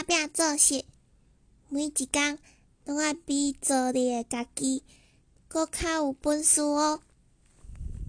打拼做事，每一工拢爱比做日诶家己搁较有本事哦。